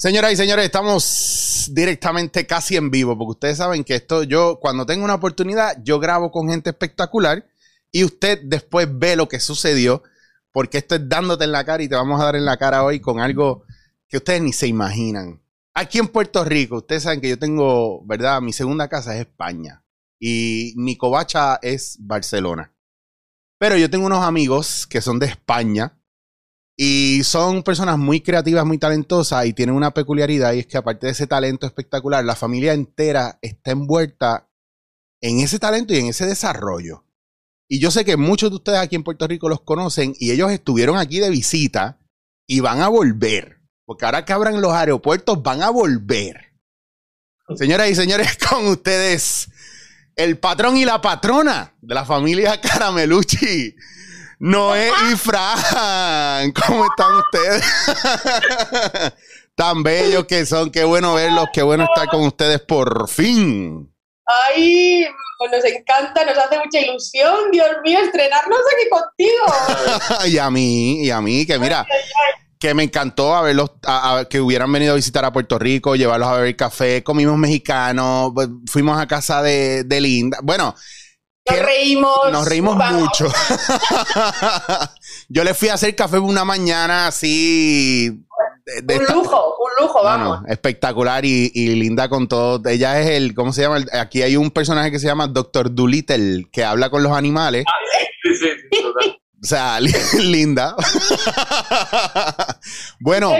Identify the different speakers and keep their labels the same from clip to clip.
Speaker 1: Señoras y señores, estamos directamente casi en vivo, porque ustedes saben que esto, yo cuando tengo una oportunidad, yo grabo con gente espectacular y usted después ve lo que sucedió, porque esto es dándote en la cara y te vamos a dar en la cara hoy con algo que ustedes ni se imaginan. Aquí en Puerto Rico, ustedes saben que yo tengo, ¿verdad? Mi segunda casa es España y mi covacha es Barcelona. Pero yo tengo unos amigos que son de España y son personas muy creativas, muy talentosas y tienen una peculiaridad y es que aparte de ese talento espectacular, la familia entera está envuelta en ese talento y en ese desarrollo. Y yo sé que muchos de ustedes aquí en Puerto Rico los conocen y ellos estuvieron aquí de visita y van a volver. Porque ahora que abran los aeropuertos van a volver. Señoras y señores, con ustedes el patrón y la patrona de la familia Caramelucci. Noé y Fran, ¿cómo están ustedes? Tan bellos que son, qué bueno verlos, qué bueno estar con ustedes por fin.
Speaker 2: Ay, pues nos encanta, nos hace mucha ilusión, Dios mío, estrenarnos aquí contigo.
Speaker 1: y a mí, y a mí, que mira, que me encantó a verlos, que hubieran venido a visitar a Puerto Rico, llevarlos a beber café, comimos mexicanos, pues, fuimos a casa de, de Linda. Bueno,
Speaker 2: nos reímos.
Speaker 1: Nos reímos mucho. Yo le fui a hacer café una mañana así.
Speaker 2: un lujo, un lujo, vamos.
Speaker 1: espectacular y, linda con todo. Ella es el, ¿cómo se llama? Aquí hay un personaje que se llama Doctor Doolittle que habla con los animales. Ah, sí, sí, sí, o sea, linda. bueno,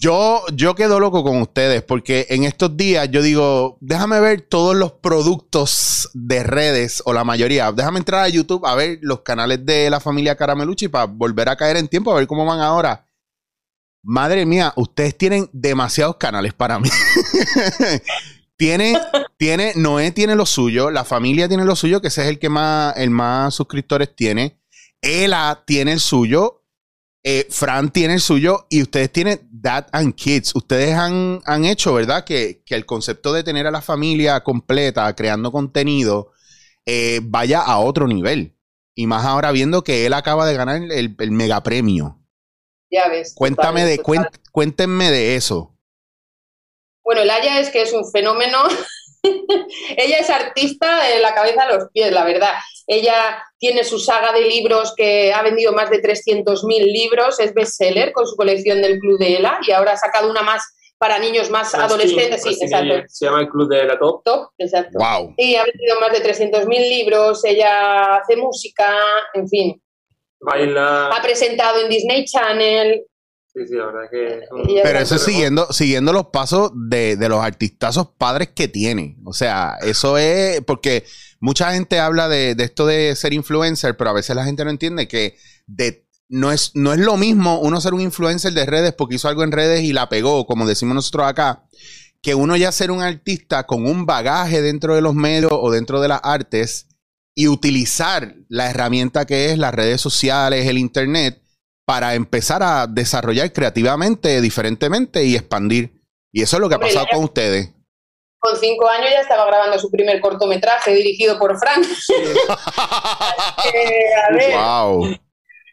Speaker 1: yo, yo, quedo loco con ustedes porque en estos días yo digo, déjame ver todos los productos de redes o la mayoría. Déjame entrar a YouTube a ver los canales de la familia Caramelucci para volver a caer en tiempo, a ver cómo van ahora. Madre mía, ustedes tienen demasiados canales para mí. tiene, tiene, Noé tiene lo suyo, la familia tiene lo suyo, que ese es el que más, el más suscriptores tiene. Ella tiene el suyo, eh, Fran tiene el suyo y ustedes tienen Dad and Kids. Ustedes han, han hecho, ¿verdad? Que, el concepto de tener a la familia completa creando contenido eh, vaya a otro nivel. Y más ahora viendo que él acaba de ganar el, el mega premio.
Speaker 2: Ya ves.
Speaker 1: Cuéntame de, cuéntenme de eso.
Speaker 2: Bueno, el Aya es que es un fenómeno. Ella es artista de la cabeza a los pies, la verdad. Ella tiene su saga de libros que ha vendido más de 300.000 libros, es bestseller con su colección del Club de Ela y ahora ha sacado una más para niños más adolescentes. sí, exacto.
Speaker 3: Se llama el Club de Ela Top.
Speaker 2: Top, exacto.
Speaker 1: Wow.
Speaker 2: Y ha vendido más de 300.000 libros, ella hace música, en fin.
Speaker 3: Baila.
Speaker 2: Ha presentado en Disney Channel.
Speaker 3: Sí, sí, la verdad que...
Speaker 1: Pero eso es siguiendo, siguiendo los pasos de, de los artistazos padres que tiene. O sea, eso es porque mucha gente habla de, esto de ser influencer, pero a veces la gente no entiende que de, no, es, no es lo mismo uno ser un influencer de redes porque hizo algo en redes y la pegó, como decimos nosotros acá, que uno ya ser un artista con un bagaje dentro de los medios o dentro de las artes y utilizar la herramienta que es las redes sociales, el internet, para empezar a desarrollar creativamente, diferentemente y expandir. Y eso es lo que ha pasado con ustedes
Speaker 2: con cinco años ya estaba grabando su primer cortometraje dirigido por Frank.
Speaker 3: a ver. Wow.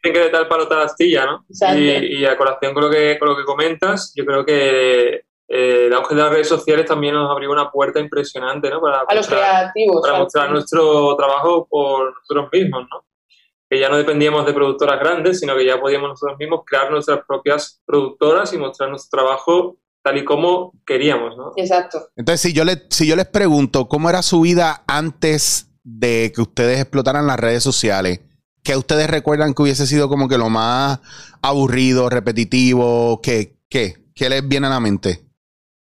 Speaker 3: Tiene que de tal palo tal astilla, ¿no? Y, y, a colación con lo, que, con lo que comentas, yo creo que eh, el auge de las redes sociales también nos abrió una puerta impresionante, ¿no?
Speaker 2: Para a los creativos.
Speaker 3: Para mostrar nuestro trabajo por nosotros mismos, ¿no? Que ya no dependíamos de productoras grandes, sino que ya podíamos nosotros mismos crear nuestras propias productoras y mostrar nuestro trabajo tal y como queríamos, ¿no?
Speaker 2: Exacto.
Speaker 1: Entonces, si yo, le, si yo les pregunto cómo era su vida antes de que ustedes explotaran las redes sociales, ¿qué ustedes recuerdan que hubiese sido como que lo más aburrido, repetitivo? ¿Qué, qué, qué les viene a la mente?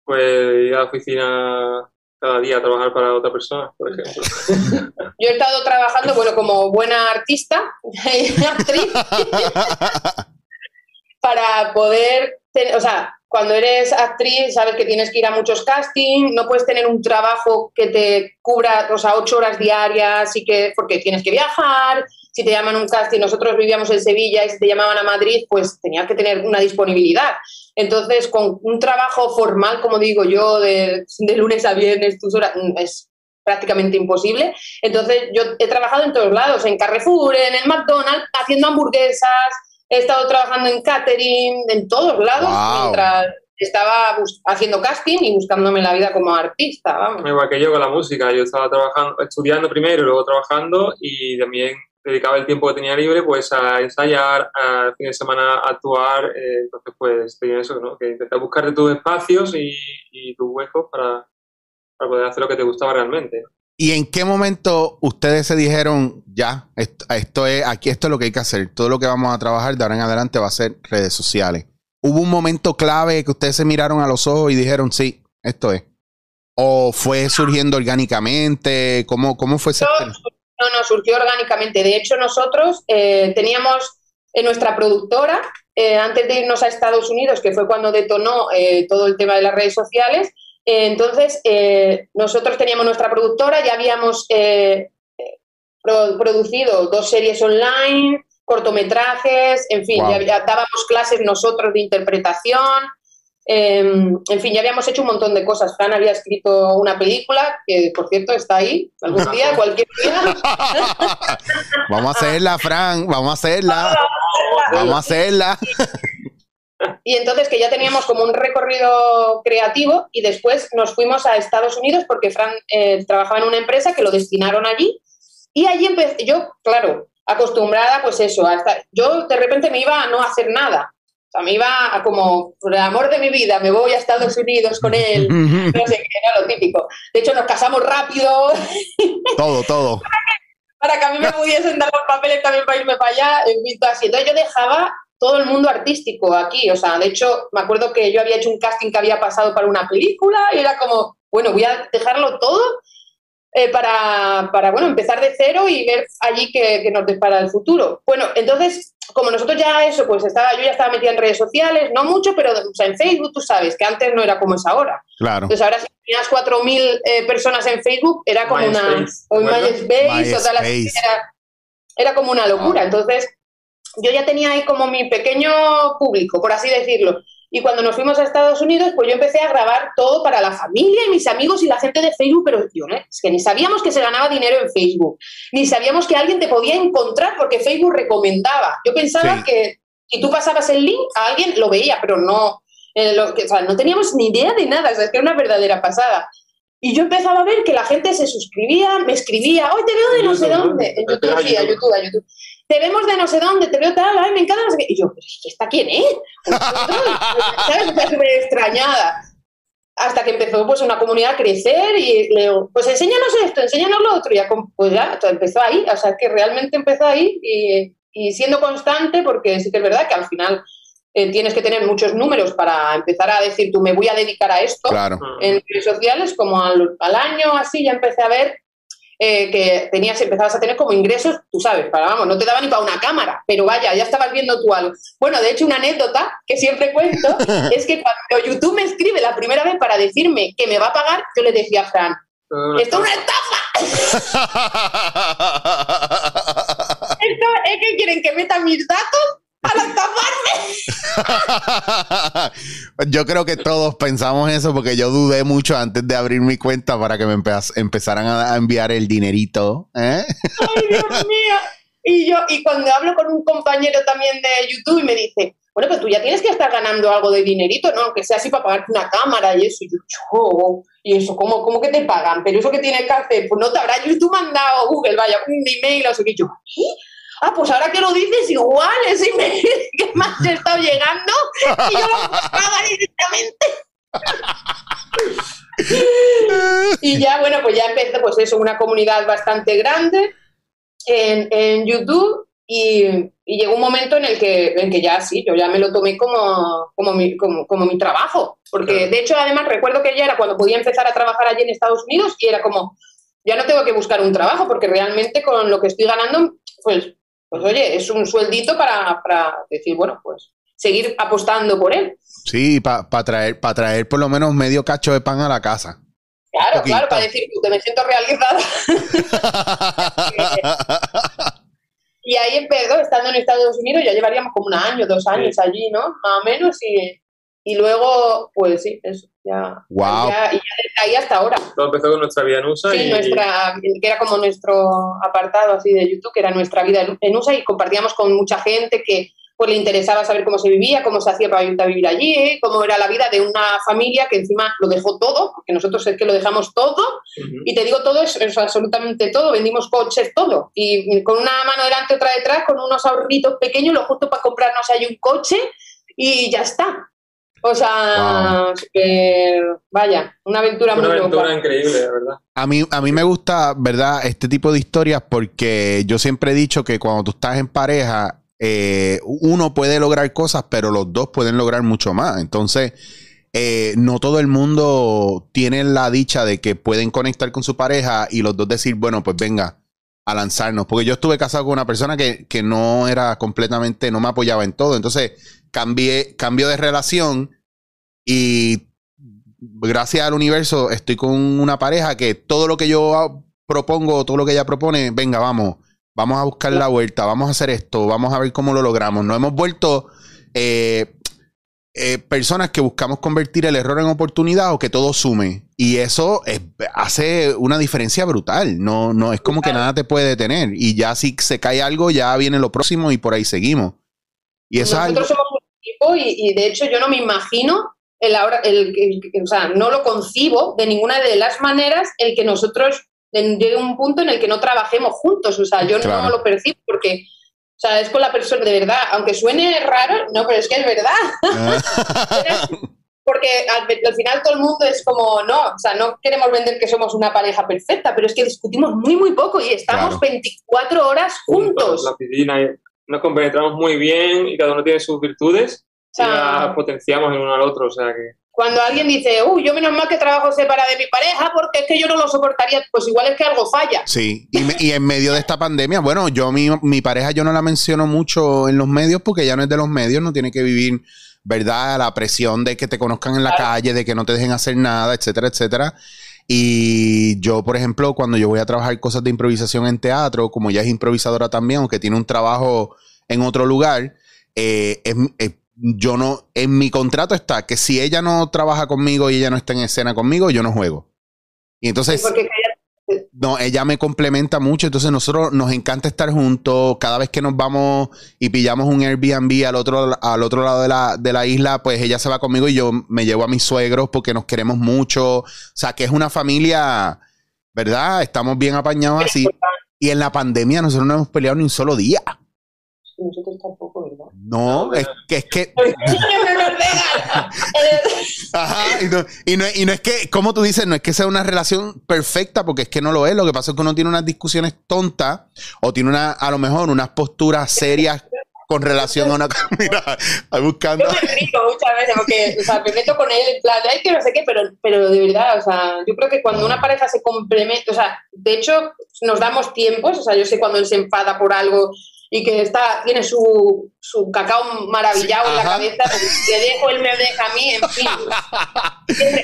Speaker 3: Pues ir a la oficina cada día a trabajar para otra persona, por ejemplo.
Speaker 2: Yo he estado trabajando, bueno, como buena artista y actriz, para poder, tener, o sea, cuando eres actriz, sabes que tienes que ir a muchos castings, no puedes tener un trabajo que te cubra, o sea, ocho horas diarias, y que, porque tienes que viajar, si te llaman un casting, nosotros vivíamos en Sevilla y si te llamaban a Madrid, pues tenías que tener una disponibilidad. Entonces, con un trabajo formal, como digo yo, de, de lunes a viernes, tus horas, mm, es prácticamente imposible. Entonces, yo he trabajado en todos lados, en Carrefour, en el McDonald's, haciendo hamburguesas, he estado trabajando en catering, en todos lados, mientras estaba haciendo casting y buscándome la vida como artista, vamos.
Speaker 3: Igual que yo con la música, yo estaba trabajando, estudiando primero y luego trabajando y también dedicaba el tiempo que tenía libre pues a ensayar, a fin de semana a actuar, eh, entonces pues tenía eso, ¿no? Que intentar buscarte tus espacios y, y tus huecos para, para poder hacer lo que te gustaba realmente.
Speaker 1: ¿Y en qué momento ustedes se dijeron, ya, esto, es, aquí esto es lo que hay que hacer, todo lo que vamos a trabajar de ahora en adelante va a ser redes sociales? ¿Hubo un momento clave que ustedes se miraron a los ojos y dijeron, sí, esto es? ¿O fue surgiendo orgánicamente? ¿Cómo, cómo fue ese?
Speaker 2: No, no, surgió orgánicamente. De hecho, nosotros eh, teníamos en nuestra productora, eh, antes de irnos a Estados Unidos, que fue cuando detonó eh, todo el tema de las redes sociales, entonces, eh, nosotros teníamos nuestra productora, ya habíamos eh, producido dos series online, cortometrajes, en fin, ya, dábamos clases nosotros de interpretación, em, en fin, ya habíamos hecho un montón de cosas. Fran había escrito una película, que por cierto está ahí, algún día, cualquier día.
Speaker 1: vamos a hacerla, Fran, vamos a hacerla. Vamos a hacerla.
Speaker 2: Y entonces que ya teníamos como un recorrido creativo y después nos fuimos a Estados Unidos porque Fran eh, trabajaba en una empresa que lo destinaron allí y allí empecé, yo, claro, acostumbrada pues eso, hasta, yo de repente me iba a no hacer nada. O sea, me iba a como, por el amor de mi vida, me voy a Estados Unidos con él, no sé qué, era lo típico. De hecho, nos casamos rápido.
Speaker 1: Todo, todo.
Speaker 2: para que a mí me pudiesen dar los papeles también para irme para allá, en así. Entonces yo dejaba todo el mundo artístico aquí. O sea, de hecho, me acuerdo que yo había hecho un casting que había pasado para una película y era como, bueno, voy a dejarlo todo eh, para, para, bueno, empezar de cero y ver allí qué, nos depara el futuro. Bueno, entonces, como nosotros ya eso, pues estaba, yo ya estaba metida en redes sociales, no mucho, pero o sea, en Facebook, tú sabes, que antes no era como es ahora.
Speaker 1: Claro.
Speaker 2: Entonces ahora si tenías 4.000 eh, personas en Facebook, era como una... O MySpace, o tal, era, era como una locura. Entonces yo ya tenía ahí como mi pequeño público, por así decirlo. Y cuando nos fuimos a Estados Unidos, pues yo empecé a grabar todo para la familia y mis amigos y la gente de Facebook, pero yo, ¿no? es que ni sabíamos que se ganaba dinero en Facebook, ni sabíamos que alguien te podía encontrar porque Facebook recomendaba. Yo pensaba que si tú pasabas el link, a alguien lo veía, pero no, eh, lo, o sea, no teníamos ni idea de nada, o sea, es que era una verdadera pasada. Y yo empezaba a ver que la gente se suscribía, me escribía, hoy te veo de no sé dónde, en YouTube, sí, a YouTube, a YouTube te vemos de no sé dónde, te veo tal, ay, me encanta, no sé qué. Y yo, pero ¿esta quién es? ¿Sabes? Estaba súper extrañada. Hasta que empezó pues una comunidad a crecer y le digo, pues enséñanos esto, enséñanos lo otro. Y ya, pues ya, empezó ahí, o sea, que realmente empezó ahí y, y siendo constante, porque sí que es verdad que al final eh, tienes que tener muchos números para empezar a decir, tú me voy a dedicar a esto.
Speaker 1: Claro.
Speaker 2: En redes sociales, como al, al año así, ya empecé a ver eh, que tenías, empezabas a tener como ingresos, tú sabes, para, vamos, no te daba ni para una cámara, pero vaya, ya estabas viendo tú algo. Bueno, de hecho, una anécdota que siempre cuento es que cuando YouTube me escribe la primera vez para decirme que me va a pagar, yo le decía a Fran, esto es una estafa. esto es que quieren que meta mis datos para taparme.
Speaker 1: yo creo que todos pensamos eso porque yo dudé mucho antes de abrir mi cuenta para que me empezaran a, enviar el dinerito. ¿eh?
Speaker 2: Ay, Dios mío. Y yo, y cuando hablo con un compañero también de YouTube y me dice, bueno, pues tú ya tienes que estar ganando algo de dinerito, ¿no? Aunque sea así para pagarte una cámara y eso. Y yo, y eso, ¿cómo, ¿cómo que te pagan? Pero eso que tienes que hacer, pues no te habrá YouTube mandado Google, vaya, un email o sea que yo, ¿qué? Ah, pues ahora que lo dices, igual ese email que más ha estado llegando y yo lo buscaba directamente. y ya, bueno, pues ya empecé, pues eso, una comunidad bastante grande en, en YouTube y, y, llegó un momento en el que, en que ya sí, yo ya me lo tomé como, como, mi, como, como mi trabajo. Porque de hecho, además, recuerdo que ya era cuando podía empezar a trabajar allí en Estados Unidos y era como, ya no tengo que buscar un trabajo porque realmente con lo que estoy ganando, pues pues oye, es un sueldito para, decir, bueno, pues seguir apostando por él.
Speaker 1: Sí, para traer, para traer por lo menos medio cacho de pan a la casa.
Speaker 2: Claro, claro, para decir que me siento realizada. y ahí empezó, estando en Estados Unidos, ya llevaríamos como un año, dos años allí, ¿no? Más o menos, y, y luego, pues sí, eso, ya.
Speaker 1: Wow.
Speaker 2: Ya, y ya desde ahí hasta ahora.
Speaker 3: Todo empezó con nuestra vida en USA.
Speaker 2: Sí, nuestra, que era como nuestro apartado así de YouTube, que era nuestra vida en USA y compartíamos con mucha gente que pues le interesaba saber cómo se vivía, cómo se hacía para vivir allí, cómo era la vida de una familia que encima lo dejó todo, porque nosotros es que lo dejamos todo, y te digo todo, es, absolutamente todo, vendimos coches, todo, y con una mano delante, otra detrás, con unos ahorritos pequeños, lo justo para comprarnos ahí un coche, y ya está. O sea, vaya, una aventura
Speaker 3: una aventura increíble, verdad.
Speaker 1: A mí, a mí me gusta, ¿verdad? Este tipo de historias porque yo siempre he dicho que cuando tú estás en pareja, eh, uno puede lograr cosas, pero los dos pueden lograr mucho más. Entonces, eh, no todo el mundo tiene la dicha de que pueden conectar con su pareja y los dos decir, bueno, pues venga a lanzarnos. Porque yo estuve casado con una persona que, que no era completamente, no me apoyaba en todo. Entonces, cambié, cambio de relación y gracias al universo estoy con una pareja que todo lo que yo propongo, todo lo que ella propone, venga, vamos vamos a buscar la vuelta, vamos a hacer esto, vamos a ver cómo lo logramos. No hemos vuelto eh, eh, personas que buscamos convertir el error en oportunidad o que todo sume. Y eso hace una diferencia brutal. No, no es como que nada te puede detener. Y ya si se cae algo, ya viene lo próximo y por ahí seguimos. Y eso
Speaker 2: Nosotros somos un equipo y, de hecho yo no me imagino el ahora, el, o sea, no lo concibo de ninguna de las maneras el que nosotros llegue un punto en el que no trabajemos juntos. O sea, yo no lo percibo porque, o sea, es con la persona, de verdad, aunque suene raro, no, pero es que es verdad. porque al, final todo el mundo es como, no, o sea, no queremos vender que somos una pareja perfecta, pero es que discutimos muy, muy poco y estamos 24 horas juntos.
Speaker 3: La piscina, nos compenetramos muy bien y cada uno tiene sus virtudes y la potenciamos el uno al otro, o sea que
Speaker 2: cuando alguien dice, uy, yo menos mal que trabajo separado de mi pareja porque es que yo no lo soportaría, pues igual es que algo falla.
Speaker 1: Sí, y, en medio de esta pandemia, bueno, yo mi, mi pareja yo no la menciono mucho en los medios porque ya no es de los medios, no tiene que vivir, ¿verdad? La presión de que te conozcan en la calle, de que no te dejen hacer nada, etcétera, etcétera. Y yo, por ejemplo, cuando yo voy a trabajar cosas de improvisación en teatro, como ella es improvisadora también, aunque tiene un trabajo en otro lugar, eh, es, es yo no, en mi contrato está que si ella no trabaja conmigo y ella no está en escena conmigo, yo no juego. Y entonces, no, ella me complementa mucho, entonces nosotros nos encanta estar juntos, cada vez que nos vamos y pillamos un Airbnb al otro, al otro lado de la, de la isla, pues ella se va conmigo y yo me llevo a mis suegros porque nos queremos mucho, o sea, que es una familia, ¿verdad? Estamos bien apañados así. Y en la pandemia nosotros no hemos peleado ni un solo día
Speaker 2: nosotros tampoco.
Speaker 1: No, es que es que. Ajá, y no, y, no, y no es que, como tú dices, no es que sea una relación perfecta, porque es que no lo es. Lo que pasa es que uno tiene unas discusiones tontas o tiene una, a lo mejor unas posturas serias con relación a una mira, buscando.
Speaker 2: Yo me río muchas veces porque, o sea, me meto con él en plan, ay, que no sé qué, pero, pero de verdad, o sea, yo creo que cuando una pareja se complementa, o sea, de hecho, nos damos tiempos, o sea, yo sé cuando él se enfada por algo y que está, tiene su, su cacao maravillado en la cabeza, le dejo, él me deja a mí, en fin.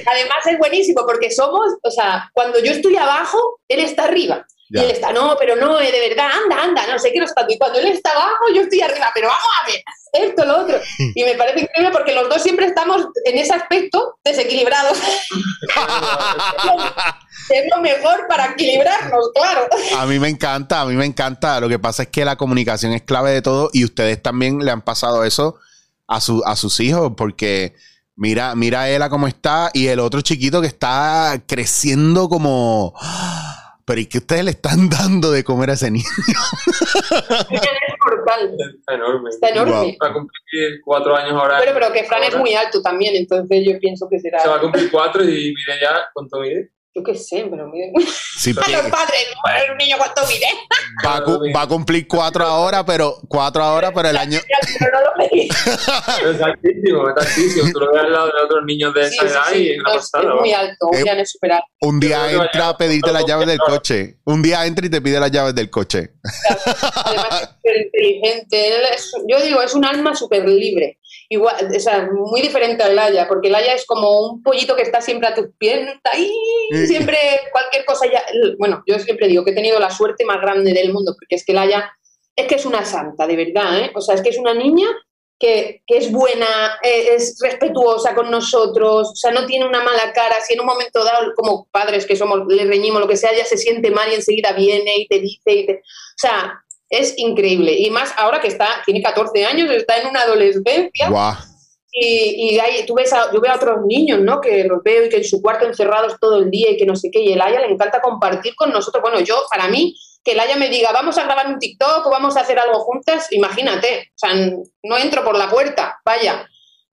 Speaker 2: Además es buenísimo porque somos, o sea, cuando yo estoy abajo, él está arriba. Y él está, no, pero no, eh, de verdad, anda, anda, no sé qué, no está. Y cuando él está abajo, yo estoy arriba, pero vamos a ver, esto, lo otro. Y me parece increíble porque los dos siempre estamos en ese aspecto desequilibrados. es lo mejor para equilibrarnos, claro.
Speaker 1: A mí me encanta, a mí me encanta. Lo que pasa es que la comunicación es clave de todo y ustedes también le han pasado eso a, su, a sus hijos porque mira, mira a Ella cómo está y el otro chiquito que está creciendo como... Pero ¿y qué ustedes le están dando de comer a ese niño?
Speaker 2: es.
Speaker 3: Está enorme.
Speaker 2: Está enorme.
Speaker 3: Va a cumplir cuatro años ahora.
Speaker 2: Pero, pero que Fran es muy alto también, entonces yo pienso que será...
Speaker 3: Se va a cumplir cuatro y mire ya cuánto mide.
Speaker 2: Yo qué sé, pero mire. Sí, a los padres, el niño cuánto mide.
Speaker 1: Va a, va a, cumplir cuatro ahora, pero cuatro ahora, pero el año.
Speaker 2: pero no lo pedí.
Speaker 3: altísimo, es altísimo. Tú lo ves al lado de otros niños de esa edad y es una pasada.
Speaker 2: Es muy alto, un día es super
Speaker 1: Un día entra a pedirte las llaves del coche. Un día entra y te pide las llaves del coche.
Speaker 2: Además es súper inteligente. yo digo, es un alma súper libre igual, o sea, muy diferente a Laia, porque Laia es como un pollito que está siempre a tus pies, ahí, siempre cualquier cosa ya, bueno, yo siempre digo que he tenido la suerte más grande del mundo, porque es que Laia es que es una santa, de verdad, ¿eh? O sea, es que es una niña que, que es buena, eh, es respetuosa con nosotros, o sea, no tiene una mala cara, si en un momento dado, como padres que somos, le reñimos lo que sea, ya se siente mal y enseguida viene y te dice, y te, o sea, es increíble. Y más ahora que está, tiene 14 años, está en una adolescencia. Y, y tú ves a, yo veo a otros niños, ¿no? Que los veo y que en su cuarto encerrados todo el día y que no sé qué. Y el Aya le encanta compartir con nosotros. Bueno, yo, para mí, que el Aya me diga, vamos a grabar un TikTok o vamos a hacer algo juntas, imagínate. O sea, no entro por la puerta, vaya.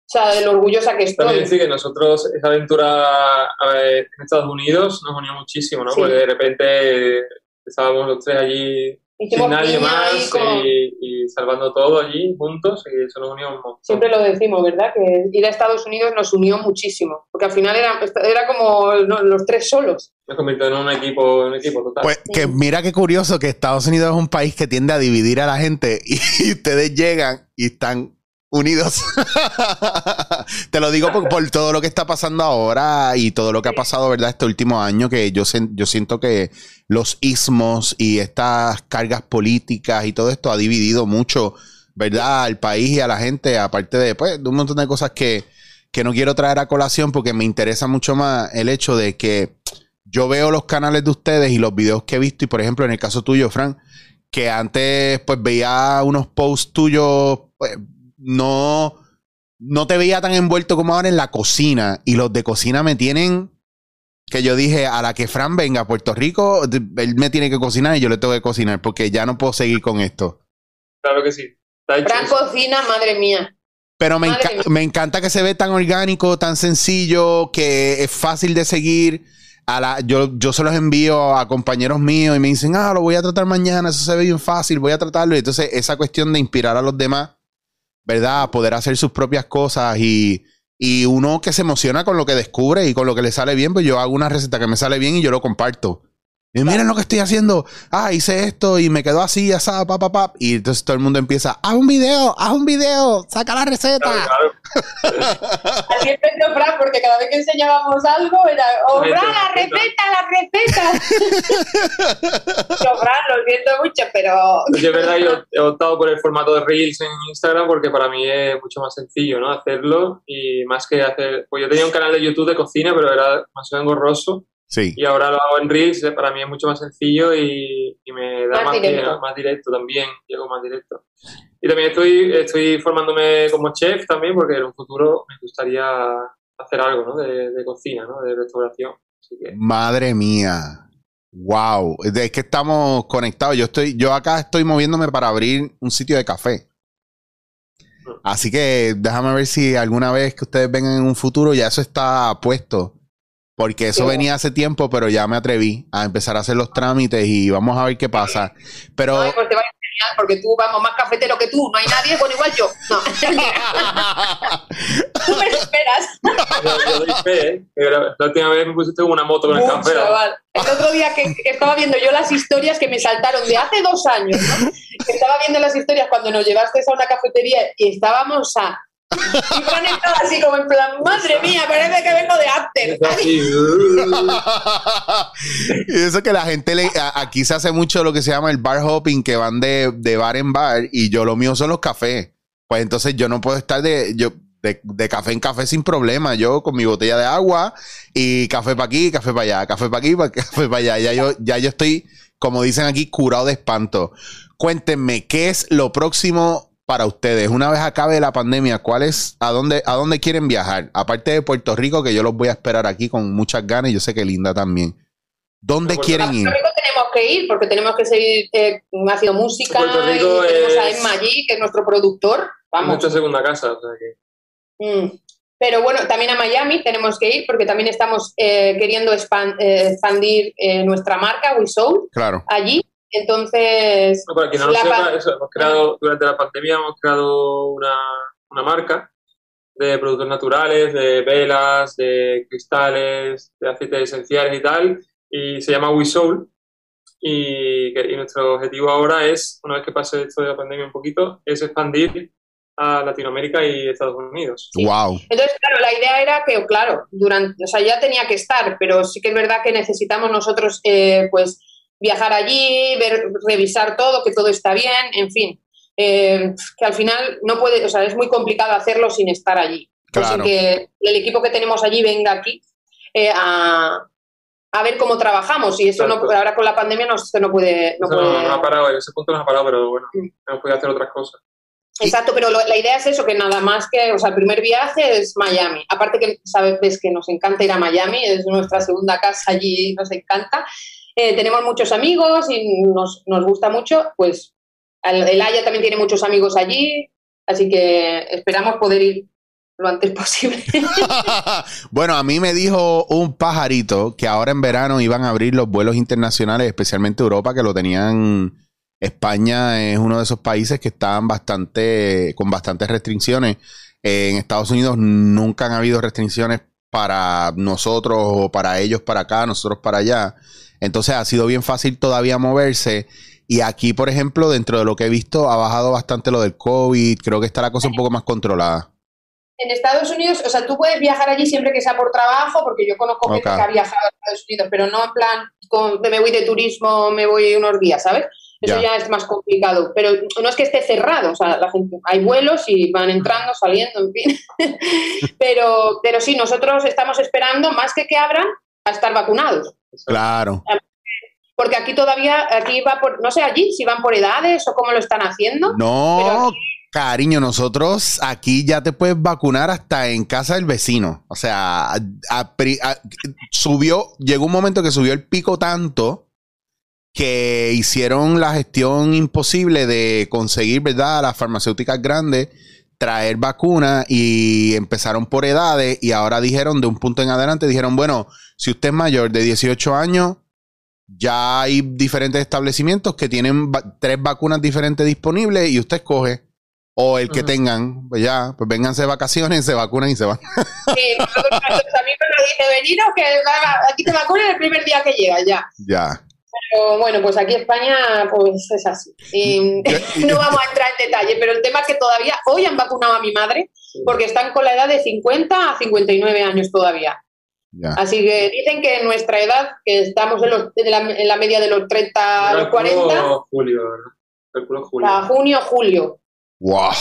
Speaker 2: O sea, de lo orgullosa que estoy.
Speaker 3: También sí que nosotros, esa aventura en Estados Unidos nos unió muchísimo, ¿no? Porque de repente estábamos los tres allí sin nadie más y, salvando todo allí juntos y eso nos unió un montón.
Speaker 2: Siempre lo decimos, ¿verdad? Que ir a Estados Unidos nos unió muchísimo, porque al final era, era como los tres solos.
Speaker 3: Nos convirtió en un equipo, un equipo total.
Speaker 1: Pues que mira qué curioso que Estados Unidos es un país que tiende a dividir a la gente y ustedes llegan y están unidos. Te lo digo por, todo lo que está pasando ahora y todo lo que ha pasado, ¿verdad? Este último año, que yo, yo siento que los ismos y estas cargas políticas y todo esto ha dividido mucho, ¿verdad? Al país y a la gente, aparte de, pues, de un montón de cosas que, que no quiero traer a colación porque me interesa mucho más el hecho de que yo veo los canales de ustedes y los videos que he visto y, por ejemplo, en el caso tuyo, Frank, que antes pues veía unos posts tuyos pues, no, no te veía tan envuelto como ahora en la cocina. Y los de cocina me tienen que yo dije, a la que Fran venga a Puerto Rico, él me tiene que cocinar y yo le tengo que cocinar porque ya no puedo seguir con esto.
Speaker 3: Claro que sí.
Speaker 2: Fran cocina, madre mía.
Speaker 1: Pero me, me, encanta que se ve tan orgánico, tan sencillo, que es fácil de seguir. A la, yo, yo se los envío a compañeros míos y me dicen, ah, lo voy a tratar mañana, eso se ve bien fácil, voy a tratarlo. Y entonces esa cuestión de inspirar a los demás ¿verdad? Poder hacer sus propias cosas y, y uno que se emociona con lo que descubre y con lo que le sale bien, pues yo hago una receta que me sale bien y yo lo comparto. Y miren lo que estoy haciendo. Ah, hice esto y me quedó así, así, pa, pa, pa. Y entonces todo el mundo empieza, haz un video, haz un video, saca la receta.
Speaker 2: así empezó Fran, porque cada vez que enseñábamos algo era, oh, Fran, la receta, la receta. yo, Fran, lo siento mucho, pero...
Speaker 3: Pues yo, verdad, yo he optado por el formato de Reels en Instagram porque para mí es mucho más sencillo, ¿no? Hacerlo y más que hacer... Pues yo tenía un canal de YouTube de cocina, pero era más engorroso y ahora lo hago en Reels, eh, para mí es mucho más sencillo y, me da más, directo. más, directo. también, llego más directo. Y también estoy, estoy formándome como chef también porque en un futuro me gustaría hacer algo ¿no? de, cocina, ¿no? de restauración.
Speaker 1: Madre mía. Wow, es que estamos conectados. Yo estoy, yo acá estoy moviéndome para abrir un sitio de café. Mm. Así que déjame ver si alguna vez que ustedes vengan en un futuro ya eso está puesto porque eso venía hace tiempo, pero ya me atreví a empezar a hacer los trámites y vamos a ver qué pasa. Pero.
Speaker 2: Ay, pues te va a enseñar porque tú, vamos, más cafetero que tú. No hay nadie, bueno, igual yo. No. tú me esperas.
Speaker 3: yo, doy fe, ¿eh? La última vez me pusiste una moto con el café.
Speaker 2: El otro día que, estaba viendo yo las historias que me saltaron de hace dos años, ¿no? estaba viendo las historias cuando nos llevaste a una cafetería y estábamos a y Fran estaba así como en plan, madre mía, parece que vengo de
Speaker 1: after. y eso que la gente le, aquí se hace mucho lo que se llama el bar hopping, que van de, de, bar en bar, y yo lo mío son los cafés. Pues entonces yo no puedo estar de, yo, de, de café en café sin problema. Yo con mi botella de agua y café para aquí, café para allá, café para aquí, café para allá. Ya yo, ya yo estoy, como dicen aquí, curado de espanto. Cuéntenme, ¿qué es lo próximo para ustedes? Una vez acabe la pandemia, ¿cuál es, a dónde, a dónde quieren viajar? Aparte de Puerto Rico, que yo los voy a esperar aquí con muchas ganas y yo sé que Linda también. ¿Dónde quieren ir?
Speaker 2: Puerto Rico tenemos que ir porque tenemos que seguir eh, haciendo música y tenemos a Emma allí, que es nuestro productor.
Speaker 3: Vamos. Mucha segunda casa, o sea que...
Speaker 2: Mm. Pero bueno, también a Miami tenemos que ir porque también estamos eh, queriendo eh, expandir nuestra marca, We Soul,
Speaker 1: claro.
Speaker 2: allí. Entonces.
Speaker 3: para quien no lo sepa, hemos creado, durante la pandemia hemos creado una, una marca de productos naturales, de velas, de cristales, de aceites esenciales y tal, y se llama We Soul. Y, y, nuestro objetivo ahora es, una vez que pase esto de la pandemia un poquito, es expandir a Latinoamérica y Estados Unidos.
Speaker 1: Wow.
Speaker 2: Entonces, claro, la idea era que, claro, durante, o sea, ya tenía que estar, pero sí que es verdad que necesitamos nosotros, eh, pues, viajar allí, ver, revisar todo, que todo está bien, en fin. Eh, que al final no puede, o sea, es muy complicado hacerlo sin estar allí. Claro. que el equipo que tenemos allí venga aquí eh, a, a ver cómo trabajamos. Y eso no, ahora con la pandemia no, no puede. No, puede...
Speaker 3: no, ha parado, ese punto no ha parado, pero bueno, no puede hacer otras cosas.
Speaker 2: Exacto, pero la idea es eso, que nada más que, o sea, el primer viaje es Miami. Aparte que sabes que nos encanta ir a Miami, es nuestra segunda casa allí, nos encanta. Eh, tenemos muchos amigos y nos, nos gusta mucho, pues el Haya también tiene muchos amigos allí, así que esperamos poder ir lo antes posible.
Speaker 1: bueno, a mí me dijo un pajarito que ahora en verano iban a abrir los vuelos internacionales, especialmente Europa, que lo tenían. España es uno de esos países que están bastante con bastantes restricciones. En Estados Unidos nunca han habido restricciones para nosotros o para ellos para acá, nosotros para allá. Entonces ha sido bien fácil todavía moverse. Y aquí, por ejemplo, dentro de lo que he visto, ha bajado bastante lo del COVID. Creo que está la cosa un poco más controlada.
Speaker 2: En Estados Unidos, o sea, tú puedes viajar allí siempre que sea por trabajo, porque yo conozco gente que ha viajado a Estados Unidos, pero no en plan, con, me voy de turismo, me voy unos días, ¿sabes? Eso ya. es más complicado. Pero no es que esté cerrado, o sea, la gente, hay vuelos y van entrando, saliendo, en fin. pero, pero sí, nosotros estamos esperando, más que que abran, a estar vacunados.
Speaker 1: Claro.
Speaker 2: Porque aquí todavía, aquí va por, no sé allí si van por edades o cómo lo están haciendo.
Speaker 1: No, cariño, nosotros aquí ya te puedes vacunar hasta en casa del vecino. O sea, subió, llegó un momento que subió el pico tanto que hicieron la gestión imposible de conseguir, ¿verdad?, las farmacéuticas grandes traer vacunas y empezaron por edades y ahora dijeron de un punto en adelante, dijeron, bueno, si usted es mayor de 18 años, ya hay diferentes establecimientos que tienen tres vacunas diferentes disponibles y usted escoge. O el que tengan, pues ya, pues vénganse de vacaciones, se vacunan y se van.
Speaker 2: Sí, a mí me dice, veniros que aquí te vacunan el primer día que llega, ya.
Speaker 1: Ya.
Speaker 2: Pero bueno, pues aquí España pues es así. Y no vamos a entrar en detalle, pero el tema es que todavía hoy han vacunado a mi madre porque están con la edad de 50 a 59 años todavía. Así que dicen que en nuestra edad, que estamos en, los, en, la, media de los 30 a los 40.
Speaker 3: Julio,
Speaker 2: julio. A junio, julio.
Speaker 1: ¡Wow!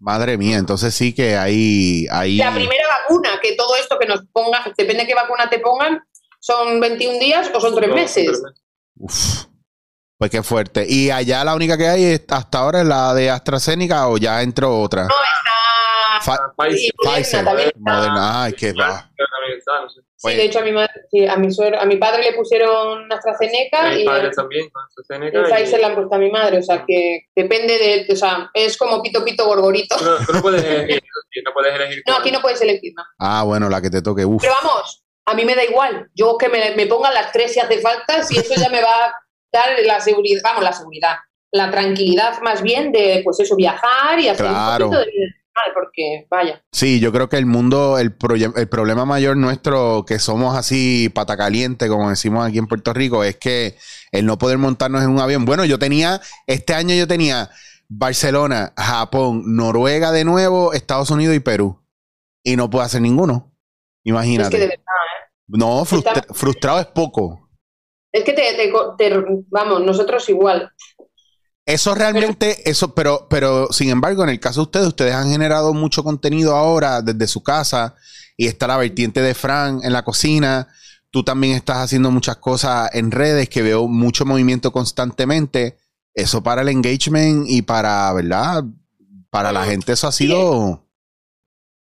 Speaker 1: Madre. mía, entonces sí que hay, hay...
Speaker 2: La primera vacuna, que todo esto que nos ponga, depende de qué vacuna te pongan, ¿Son 21 días o son 3 meses?
Speaker 1: Uf. Pues qué fuerte. ¿Y allá la única que hay hasta ahora es la de AstraZeneca o ya entró otra?
Speaker 2: No, está
Speaker 1: Pfizer. Pfizer.
Speaker 2: Moderna.
Speaker 1: Ay, qué va.
Speaker 2: Sí, de hecho a mi, madre, a, mi a mi padre le pusieron AstraZeneca
Speaker 3: y padre también AstraZeneca
Speaker 2: y Pfizer la han puesto a mi madre, o sea que depende de, o sea, es como pito pito gorgorito.
Speaker 3: No, no puedes elegir, no puedes elegir.
Speaker 2: No, aquí no puedes elegir. No.
Speaker 1: Ah, bueno, la que te toque, uf.
Speaker 2: Pero vamos, a mí me da igual. Yo que me, me pongan las tres si hace falta, si eso ya me va a dar la seguridad, vamos, la seguridad, la tranquilidad más bien de, pues eso, viajar y hacer un poquito de porque vaya.
Speaker 1: Sí, yo creo que el mundo, el, el problema mayor nuestro, que somos así pata caliente, como decimos aquí en Puerto Rico, es que el no poder montarnos en un avión. Bueno, yo tenía, este año yo tenía Barcelona, Japón, Noruega de nuevo, Estados Unidos y Perú. Y no puedo hacer ninguno. Imagínate.
Speaker 2: Es que de verdad, ¿eh?
Speaker 1: No, frustrado es poco.
Speaker 2: Es que te, vamos, nosotros igual.
Speaker 1: Eso realmente, eso, pero, pero sin embargo, en el caso de ustedes, ustedes han generado mucho contenido ahora desde su casa y está la vertiente de Fran en la cocina. Tú también estás haciendo muchas cosas en redes que veo mucho movimiento constantemente. Eso para el engagement y para, ¿verdad? Para la gente eso ha sido...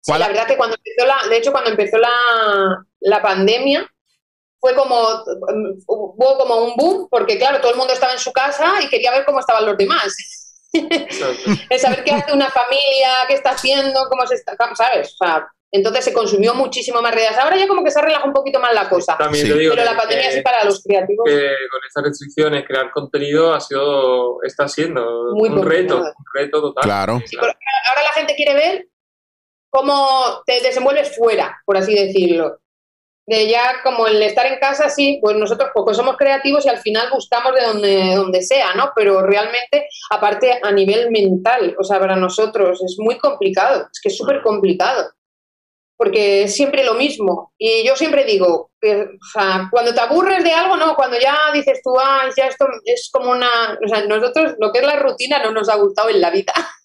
Speaker 2: Sí, la verdad que cuando empezó la, de hecho, cuando empezó la, la pandemia, fue como, hubo como un boom, porque claro, todo el mundo estaba en su casa y quería ver cómo estaban los demás. es saber qué hace una familia, qué está haciendo, cómo se está, ¿sabes? O sea, entonces se consumió muchísimo más redes. Ahora ya como que se relaja un poquito más la cosa.
Speaker 3: También te digo
Speaker 2: Pero la pandemia sí para los creativos.
Speaker 3: Que con estas restricciones crear contenido ha sido, está siendo un reto, un reto total.
Speaker 1: Claro.
Speaker 2: ahora la gente quiere ver cómo te desenvuelves fuera, por así decirlo. De ya como el estar en casa, sí, pues nosotros poco somos creativos y al final buscamos de donde, donde sea, ¿no? Pero realmente, aparte a nivel mental, o sea, para nosotros es muy complicado, es que es súper complicado, porque es siempre lo mismo. Y yo siempre digo, que, o sea, cuando te aburres de algo, no, cuando ya dices tú, ah, ya esto es como una, o sea, nosotros lo que es la rutina no nos ha gustado en la vida.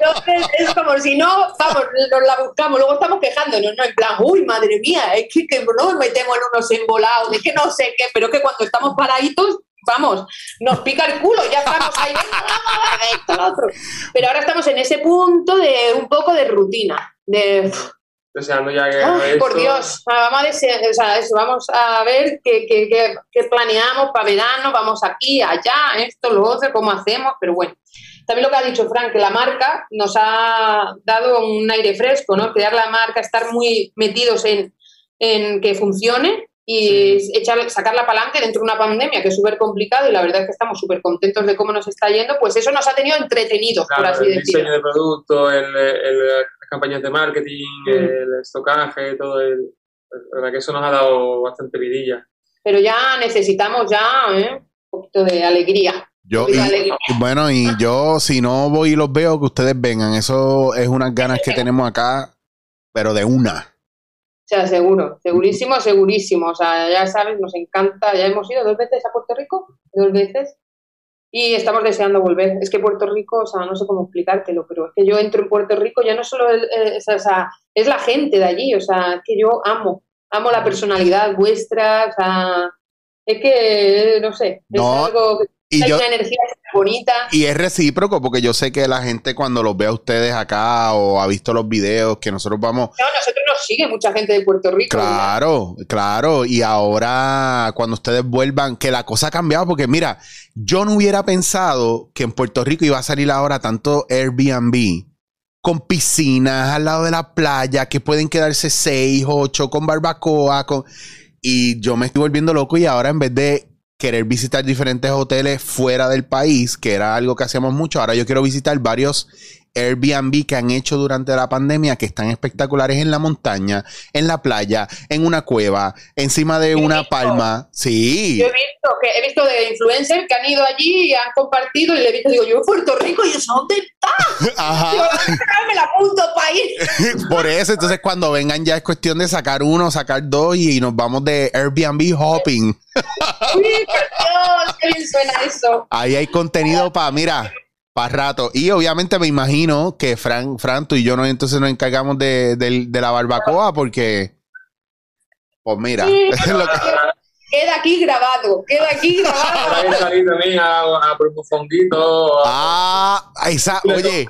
Speaker 2: Entonces es como si no, vamos, nos la buscamos, luego estamos quejándonos, ¿no? En plan, uy, madre mía, es que, que no nos metemos en unos embolados, es que no sé qué, pero que cuando estamos paraditos, vamos, nos pica el culo, ya estamos ahí, esto, lo otro. Pero ahora estamos en ese punto de un poco de rutina, de
Speaker 3: deseando ya que
Speaker 2: Ay, por Dios, vamos a, desear, o sea, eso, vamos a ver qué, qué, qué, qué planeamos para verano, vamos aquí, allá, esto, lo otro, cómo hacemos, pero bueno. También lo que ha dicho Frank, que la marca nos ha dado un aire fresco, ¿no? Crear la marca, estar muy metidos en, en que funcione y echar, sacarla para adelante dentro de una pandemia que es súper complicado y la verdad es que estamos súper contentos de cómo nos está yendo, pues eso nos ha tenido entretenidos,
Speaker 3: Claro,
Speaker 2: por así
Speaker 3: el
Speaker 2: decirlo.
Speaker 3: diseño de producto, el, el- las campañas de marketing,
Speaker 2: Mm.
Speaker 3: el estocaje, todo el... La verdad que eso nos ha dado bastante vidilla.
Speaker 2: Pero ya necesitamos ya ¿eh? un poquito de alegría.
Speaker 1: Yo, y- y bueno, y yo, si no voy y los veo, que ustedes vengan. Eso es unas ganas que tenemos acá, pero de una.
Speaker 2: O sea, seguro, segurísimo, segurísimo. O sea, ya sabes, nos encanta. Ya hemos ido dos veces a Puerto Rico, dos veces, y estamos deseando volver. Es que Puerto Rico, o sea, no sé cómo explicártelo, pero es que yo entro en Puerto Rico, ya no solo es, o sea, es la gente de allí, o sea, es que yo amo, amo la personalidad vuestra, o sea, es que, no sé, es
Speaker 1: No,
Speaker 2: algo que
Speaker 1: Y
Speaker 2: hay
Speaker 1: yo,
Speaker 2: una energía bonita.
Speaker 1: y es recíproco, porque yo sé que la gente cuando los ve a ustedes acá o ha visto los videos que nosotros vamos.
Speaker 2: No, nosotros nos sigue mucha gente de Puerto Rico.
Speaker 1: Claro, claro. Y ahora, cuando ustedes vuelvan, que la cosa ha cambiado, porque mira, yo no hubiera pensado que en Puerto Rico iba a salir ahora tanto Airbnb con piscinas al lado de la playa, que pueden quedarse seis, ocho, con barbacoa, con... Y yo me estoy volviendo loco y ahora en vez de querer visitar diferentes hoteles fuera del país, que era algo que hacíamos mucho, ahora yo quiero visitar varios Airbnb que han hecho durante la pandemia que están espectaculares en la montaña, en la playa, en una cueva, encima de
Speaker 2: Yo
Speaker 1: una
Speaker 2: visto.
Speaker 1: palma. Sí.
Speaker 2: Yo he visto que he visto de influencers que han ido allí y han compartido y le he visto, digo, yo en Puerto Rico y eso dónde está. Digo,
Speaker 1: Ajá.
Speaker 2: me la apunto para ir.
Speaker 1: Por eso, entonces cuando vengan ya es cuestión de sacar uno, sacar dos y nos vamos de Airbnb hopping.
Speaker 2: Uy, por Dios, qué bien suena eso.
Speaker 1: Ahí hay contenido para, mira, para rato. Y obviamente me imagino que Fran, Fran, tú y yo no, entonces nos encargamos de, del- de la barbacoa porque, pues mira,
Speaker 2: Sí,
Speaker 1: es lo que-
Speaker 2: Queda aquí grabado, queda aquí grabado.
Speaker 3: a, a
Speaker 1: Ah, esa, oye,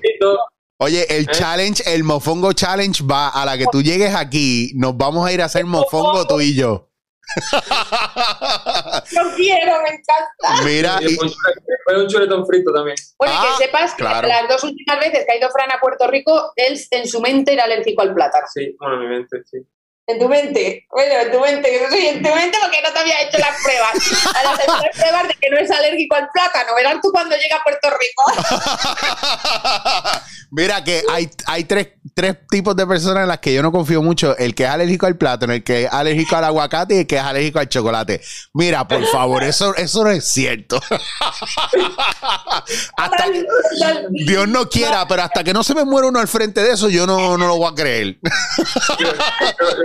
Speaker 1: oye, el challenge, el mofongo challenge va a la que tú llegues aquí, nos vamos a ir a hacer mofongo tú y yo.
Speaker 2: Lo quiero, me encanta.
Speaker 1: Mira,
Speaker 3: Y
Speaker 1: y-
Speaker 3: un chuletón- fue un chuletón frito también.
Speaker 2: Bueno, y
Speaker 1: Ah,
Speaker 2: que sepas que
Speaker 1: claro.
Speaker 2: las dos últimas veces que ha ido Fran a Puerto Rico, él en su mente era alérgico al plátano.
Speaker 3: Sí, bueno, en mi mente, sí.
Speaker 2: En tu mente, bueno, en tu mente, yo soy en tu mente porque no te había hecho las pruebas. A las hacer las pruebas de que no es alérgico al plátano, verás tú cuando llega a Puerto Rico.
Speaker 1: Mira que hay, hay tres, tres tipos de personas en las que yo no confío mucho. El que es alérgico al plátano, el que es alérgico al aguacate y el que es alérgico al chocolate. Mira, por favor, eso, eso no es cierto. hasta Dios no quiera, pero hasta que no se me muera uno al frente de eso, yo no, no lo voy a creer.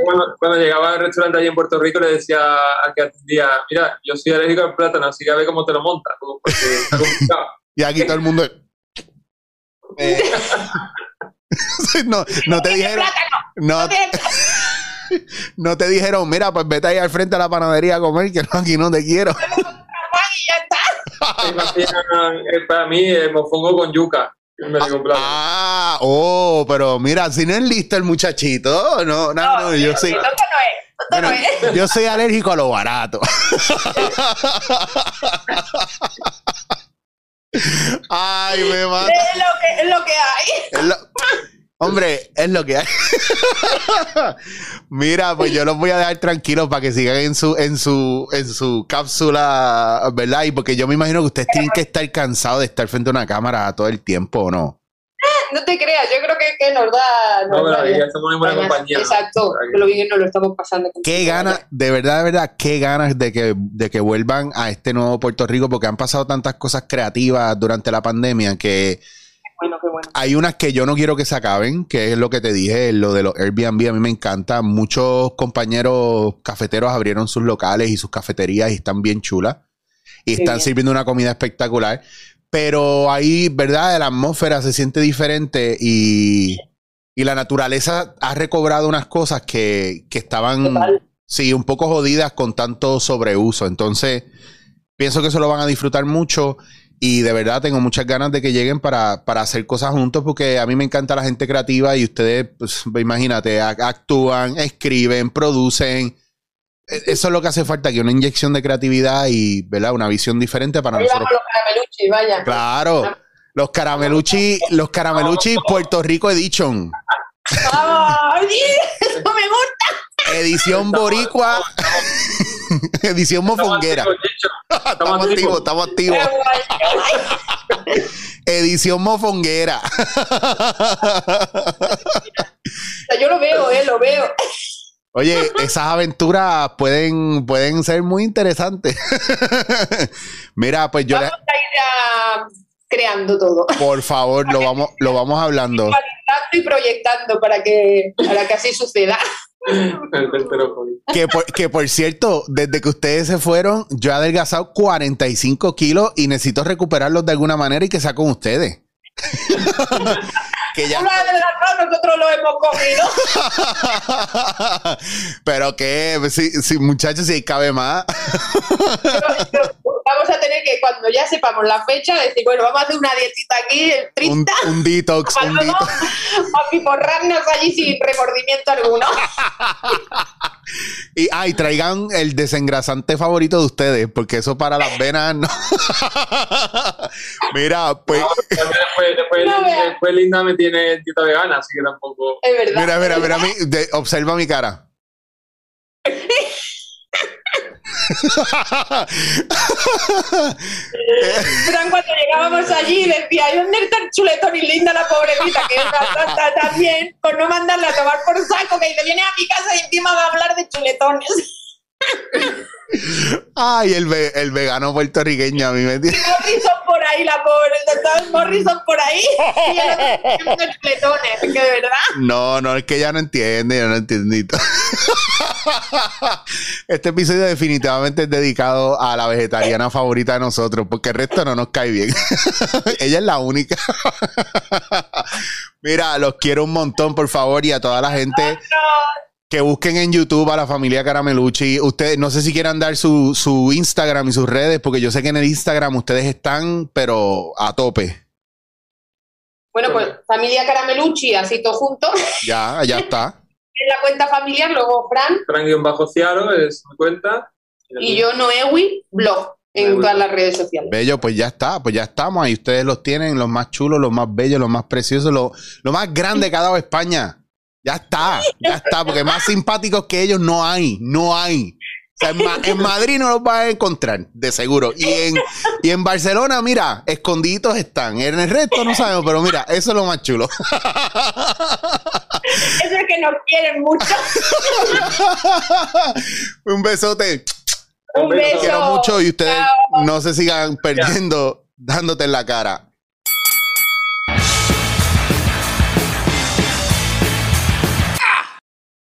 Speaker 3: Cuando, cuando llegaba al restaurante allí en Puerto Rico le decía al que atendía, mira, yo soy alérgico al plátano, así que a ver cómo te lo montas, porque está complicado.
Speaker 1: Y aquí todo el mundo... Eh, no, no te dijeron...
Speaker 2: plátano,
Speaker 1: No,
Speaker 2: no
Speaker 1: te dijeron, mira, pues vete ahí al frente a la panadería a comer, que no, aquí no te quiero.
Speaker 2: y ya está.
Speaker 3: Se imaginan, eh, para mí, el mofongo con yuca.
Speaker 1: Ah, oh, pero mira, si no es listo el muchachito, no, no, no, yo
Speaker 2: no
Speaker 1: bueno,
Speaker 2: es.
Speaker 1: yo soy alérgico a lo barato. Ay, me mata.
Speaker 2: Es lo que, es lo que hay.
Speaker 1: Hombre, es lo que hay. Mira, pues yo los voy a dejar tranquilos para que sigan en su, en su, en su cápsula, ¿verdad? Y porque yo me imagino que ustedes tienen que estar cansados de estar frente a una cámara todo el tiempo, ¿o no?
Speaker 2: No te creas, yo creo que, que nos da.
Speaker 3: No,
Speaker 2: nos da
Speaker 3: pero ya estamos en buena compañía.
Speaker 2: Exacto, lo bien nos lo estamos pasando.
Speaker 1: Qué ganas, de verdad, de verdad, qué ganas de que, de que vuelvan a este nuevo Puerto Rico, porque han pasado tantas cosas creativas durante la pandemia que
Speaker 2: Bueno, qué bueno.
Speaker 1: hay unas que yo no quiero que se acaben, que es lo que te dije, lo de los Airbnb, a mí me encanta. Muchos compañeros cafeteros abrieron sus locales y sus cafeterías y están bien chulas. Y
Speaker 2: Qué
Speaker 1: están
Speaker 2: bien.
Speaker 1: sirviendo una comida espectacular. pero ahí, ¿verdad? La atmósfera se siente diferente y, y la naturaleza ha recobrado unas cosas que, que estaban,
Speaker 2: Total.
Speaker 1: sí, un poco jodidas con tanto sobreuso. Entonces, pienso que eso lo van a disfrutar mucho y de verdad tengo muchas ganas de que lleguen para, para hacer cosas juntos porque a mí me encanta la gente creativa y ustedes, pues, imagínate, actúan, escriben, producen. E- Eso es lo que hace falta, que una inyección de creatividad y, ¿verdad? Una visión diferente para
Speaker 2: Ahí
Speaker 1: nosotros.
Speaker 2: los carameluchis, vaya.
Speaker 1: Claro. Los carameluchi, los carameluchi Puerto Rico Edition.
Speaker 2: ¡Ay, eso me gusta!
Speaker 1: Edición boricua. Edición mofonguera.
Speaker 3: Estamos activos.
Speaker 1: Estamos activos. Edición mofonguera.
Speaker 2: Yo lo veo, eh, lo veo.
Speaker 1: Oye, esas aventuras pueden, pueden ser muy interesantes. Mira, pues yo le-
Speaker 2: Vamos a ir ya creando todo.
Speaker 1: por favor, lo vamos, lo vamos hablando.
Speaker 2: Y proyectando para que, para que así suceda.
Speaker 1: Que por, que por cierto, desde que ustedes se fueron, yo he adelgazado 45 kilos y necesito recuperarlos de alguna manera y que sea con ustedes. que ya.
Speaker 2: Nosotros lo hemos comido.
Speaker 1: Pero que, si, si, muchachos, si cabe más.
Speaker 2: Pero- Vamos a tener que, cuando ya sepamos la fecha, decir, bueno, vamos a hacer una dietita aquí, el
Speaker 1: Un,
Speaker 2: 30,
Speaker 1: un detox,
Speaker 2: para
Speaker 1: un
Speaker 2: luego
Speaker 1: detox.
Speaker 2: a piporrarnos allí sin remordimiento alguno.
Speaker 1: Y, ay, traigan el desengrasante favorito de ustedes, porque eso para las venas no. Mira, pues,
Speaker 3: También Después, después,
Speaker 2: No veas.
Speaker 3: después Linda me tiene dieta vegana, así que tampoco.
Speaker 2: Es verdad.
Speaker 1: mira, mira, mira, mi- de- observa mi cara.
Speaker 2: Fran, cuando llegábamos allí, decía, ¿y dónde está el chuletón y linda la pobrecita? Que es bastante también, por no mandarla a tomar por saco, que dice, viene a mi casa y encima va a hablar de chuletones.
Speaker 1: Ay, el, ve- el vegano puertorriqueño a mí me tiene.
Speaker 2: Morrison por ahí, la pobre, el doctor Morrison por ahí. Y el otro chuletones, que de verdad.
Speaker 1: No, no, es que ya no entiende, ya no entiende. Este episodio definitivamente es dedicado a la vegetariana favorita de nosotros, porque el resto no nos cae bien. Ella es la única. Mira, los quiero un montón, por favor, y a toda la gente que busquen en YouTube a la familia Caramelucci. Ustedes, no sé si quieran dar su, su Instagram y sus redes, porque yo sé que en el Instagram ustedes están, pero a tope.
Speaker 2: Bueno, pues familia Caramelucci, así todo junto.
Speaker 1: Ya, ya está.
Speaker 2: En la cuenta familiar, luego Fran
Speaker 3: bajo ciaro es mi cuenta.
Speaker 2: y yo Noewi, blog, en todas las redes sociales.
Speaker 1: Bello, pues ya está, pues ya estamos. Ahí ustedes los tienen, los más chulos, los más bellos, los más preciosos, lo, lo más grande que ha dado España. Ya está, ya está, porque más simpáticos que ellos no hay, no hay. O sea, en, Ma- en Madrid no los vas a encontrar, de seguro. Y en, y en Barcelona, mira, escondiditos están. En el resto no sabemos, pero mira, eso es lo más chulo.
Speaker 2: Es el que nos quieren mucho.
Speaker 1: Un besote.
Speaker 2: Un beso.
Speaker 1: Quiero mucho y ustedes
Speaker 2: Chao.
Speaker 1: no se sigan perdiendo dándote en la cara.